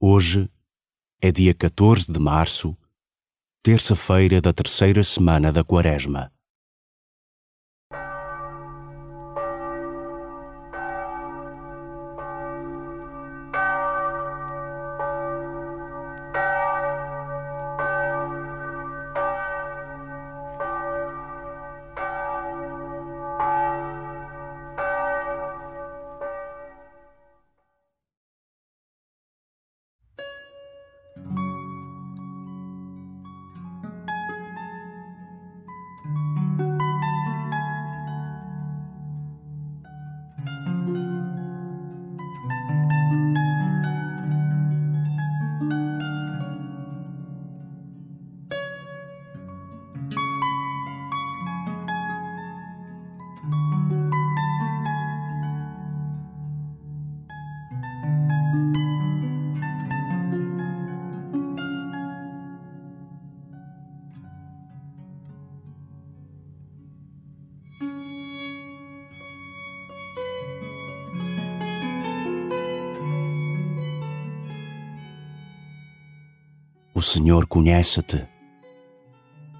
Hoje é dia 14 de março, terça-feira da terceira semana da Quaresma. O Senhor conhece-te.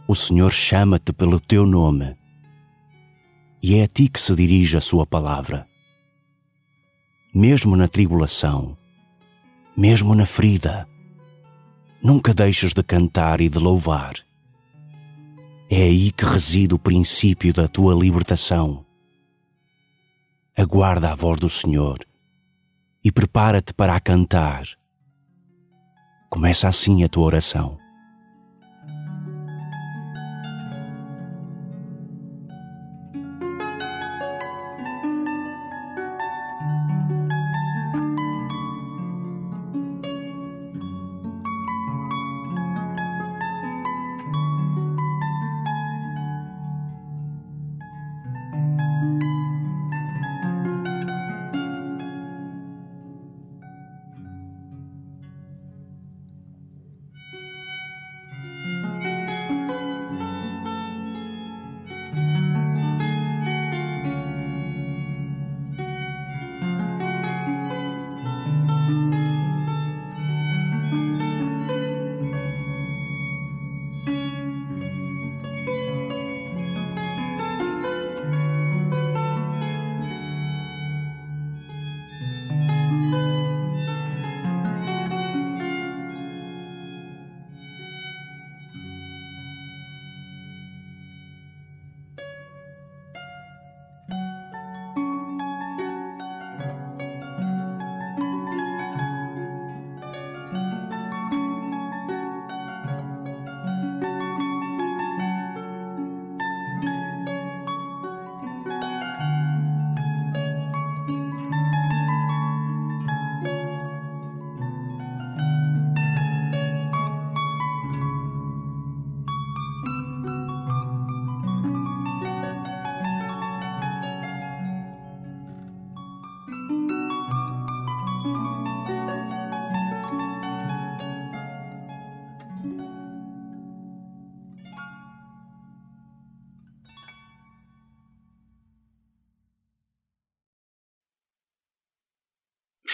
O Senhor chama-te pelo teu nome. E é a ti que se dirige a sua palavra. Mesmo na tribulação, mesmo na ferida, nunca deixes de cantar e de louvar. É aí que reside o princípio da tua libertação. Aguarda a voz do Senhor e prepara-te para a cantar Começa assim a tua oração.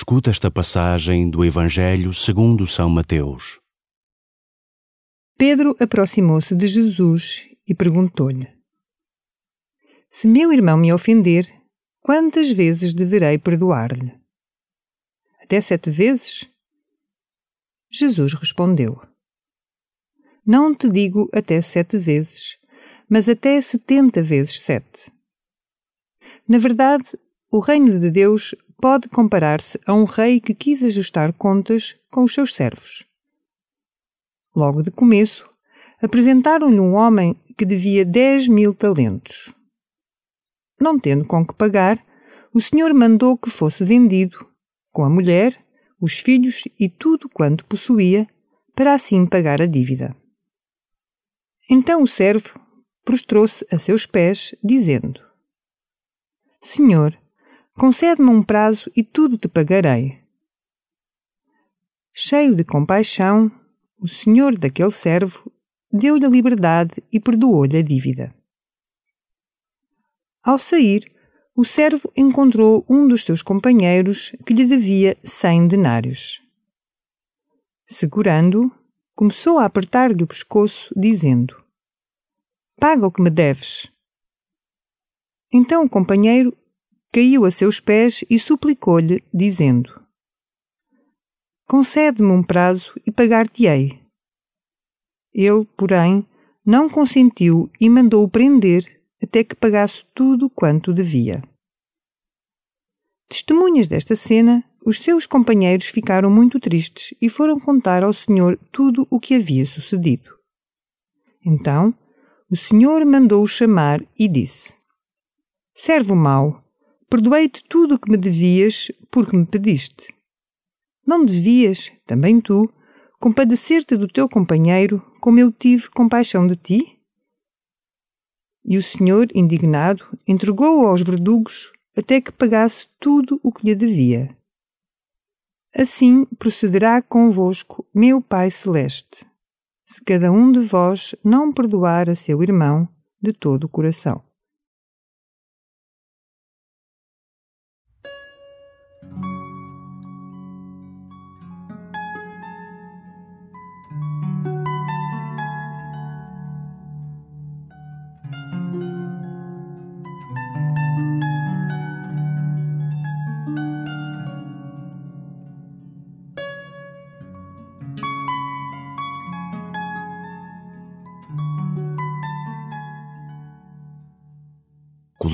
Escuta esta passagem do Evangelho segundo São Mateus. Pedro aproximou-se de Jesus e perguntou-lhe: Se meu irmão me ofender, quantas vezes deverei perdoar-lhe? Até sete vezes? Jesus respondeu: Não te digo até sete vezes, mas até setenta vezes sete. Na verdade, o reino de Deus pode comparar-se a um rei que quis ajustar contas com os seus servos. Logo de começo, apresentaram-lhe um homem que devia dez mil talentos. Não tendo com que pagar, o senhor mandou que fosse vendido, com a mulher, os filhos e tudo quanto possuía, para assim pagar a dívida. Então o servo prostrou-se a seus pés, dizendo: Senhor, Concede-me um prazo e tudo te pagarei. Cheio de compaixão, o senhor daquele servo deu-lhe a liberdade e perdoou-lhe a dívida. Ao sair, o servo encontrou um dos seus companheiros que lhe devia cem denários. Segurando-o, começou a apertar-lhe o pescoço, dizendo: Paga o que me deves. Então o companheiro caiu a seus pés e suplicou-lhe, dizendo: Concede-me um prazo e pagar-te-ei. Ele, porém, não consentiu e mandou-o prender até que pagasse tudo quanto devia. Testemunhas desta cena, os seus companheiros ficaram muito tristes e foram contar ao Senhor tudo o que havia sucedido. Então, o Senhor mandou-o chamar e disse: Servo mau, perdoei-te tudo o que me devias porque me pediste. Não devias, também tu, compadecer-te do teu companheiro como eu tive compaixão de ti? E o Senhor, indignado, entregou-o aos verdugos até que pagasse tudo o que lhe devia. Assim procederá convosco meu Pai Celeste, se cada um de vós não perdoar a seu irmão de todo o coração.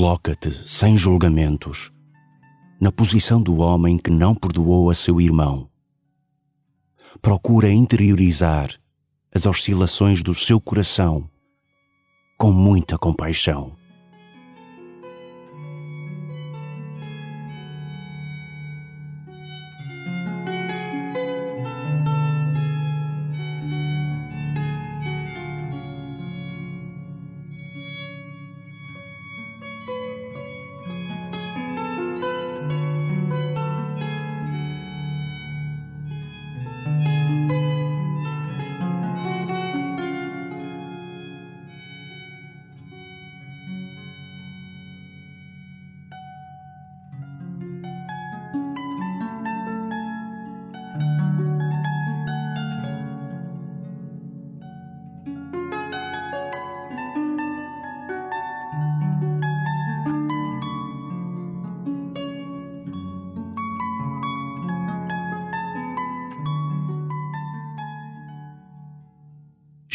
Coloca-te sem julgamentos na posição do homem que não perdoou a seu irmão. Procura interiorizar as oscilações do seu coração com muita compaixão.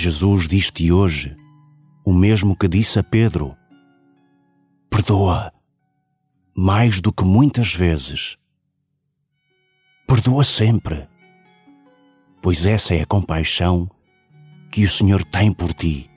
Jesus diz-te hoje o mesmo que disse a Pedro: Perdoa mais do que muitas vezes. Perdoa sempre, pois essa é a compaixão que o Senhor tem por ti.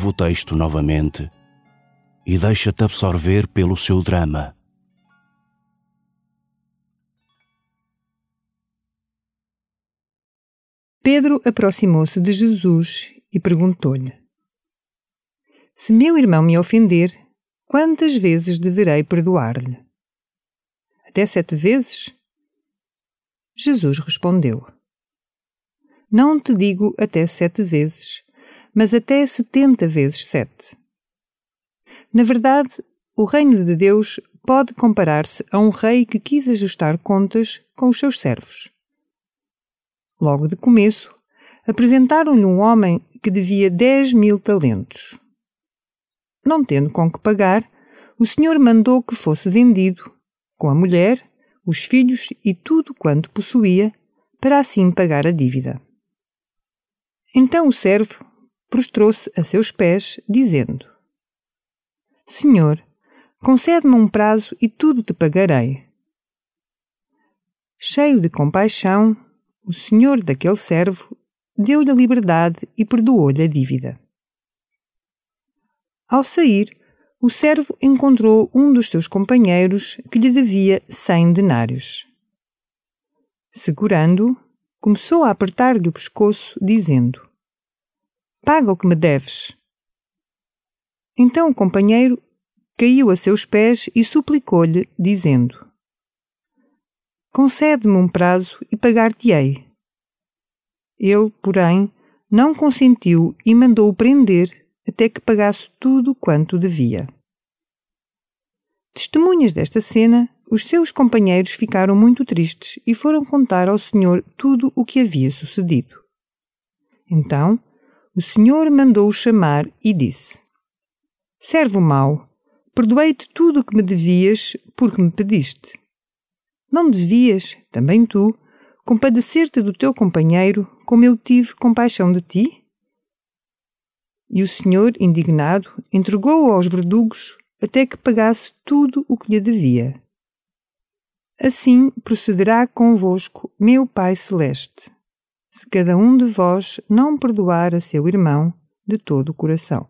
Ouve o texto novamente e deixa-te absorver pelo seu drama. Pedro aproximou-se de Jesus e perguntou-lhe: Se meu irmão me ofender, quantas vezes deverei perdoar-lhe? Até sete vezes? Jesus respondeu: Não te digo até sete vezes mas até setenta vezes sete. Na verdade, o reino de Deus pode comparar-se a um rei que quis ajustar contas com os seus servos. Logo de começo, apresentaram-lhe um homem que devia dez mil talentos. Não tendo com que pagar, o senhor mandou que fosse vendido, com a mulher, os filhos e tudo quanto possuía, para assim pagar a dívida. Então o servo prostrou-se a seus pés, dizendo: Senhor, concede-me um prazo e tudo te pagarei. Cheio de compaixão, o senhor daquele servo deu-lhe a liberdade e perdoou-lhe a dívida. Ao sair, o servo encontrou um dos seus companheiros que lhe devia cem denários. Segurando-o, começou a apertar-lhe o pescoço, dizendo: Paga o que me deves. Então o companheiro caiu a seus pés e suplicou-lhe, dizendo: Concede-me um prazo e pagar-te-ei. Ele, porém, não consentiu e mandou-o prender até que pagasse tudo quanto devia. Testemunhas desta cena, os seus companheiros ficaram muito tristes e foram contar ao Senhor tudo o que havia sucedido. Então, o Senhor mandou-o chamar e disse: Servo mau, perdoei-te tudo o que me devias porque me pediste. Não devias, também tu, compadecer-te do teu companheiro como eu tive compaixão de ti? E o Senhor, indignado, entregou-o aos verdugos até que pagasse tudo o que lhe devia. Assim procederá convosco meu Pai Celeste, se cada um de vós não perdoar a seu irmão de todo o coração.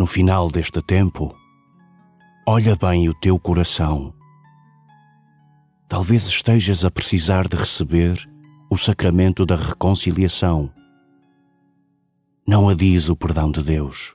No final deste tempo, olha bem o teu coração. Talvez estejas a precisar de receber o sacramento da reconciliação. Não adies o perdão de Deus.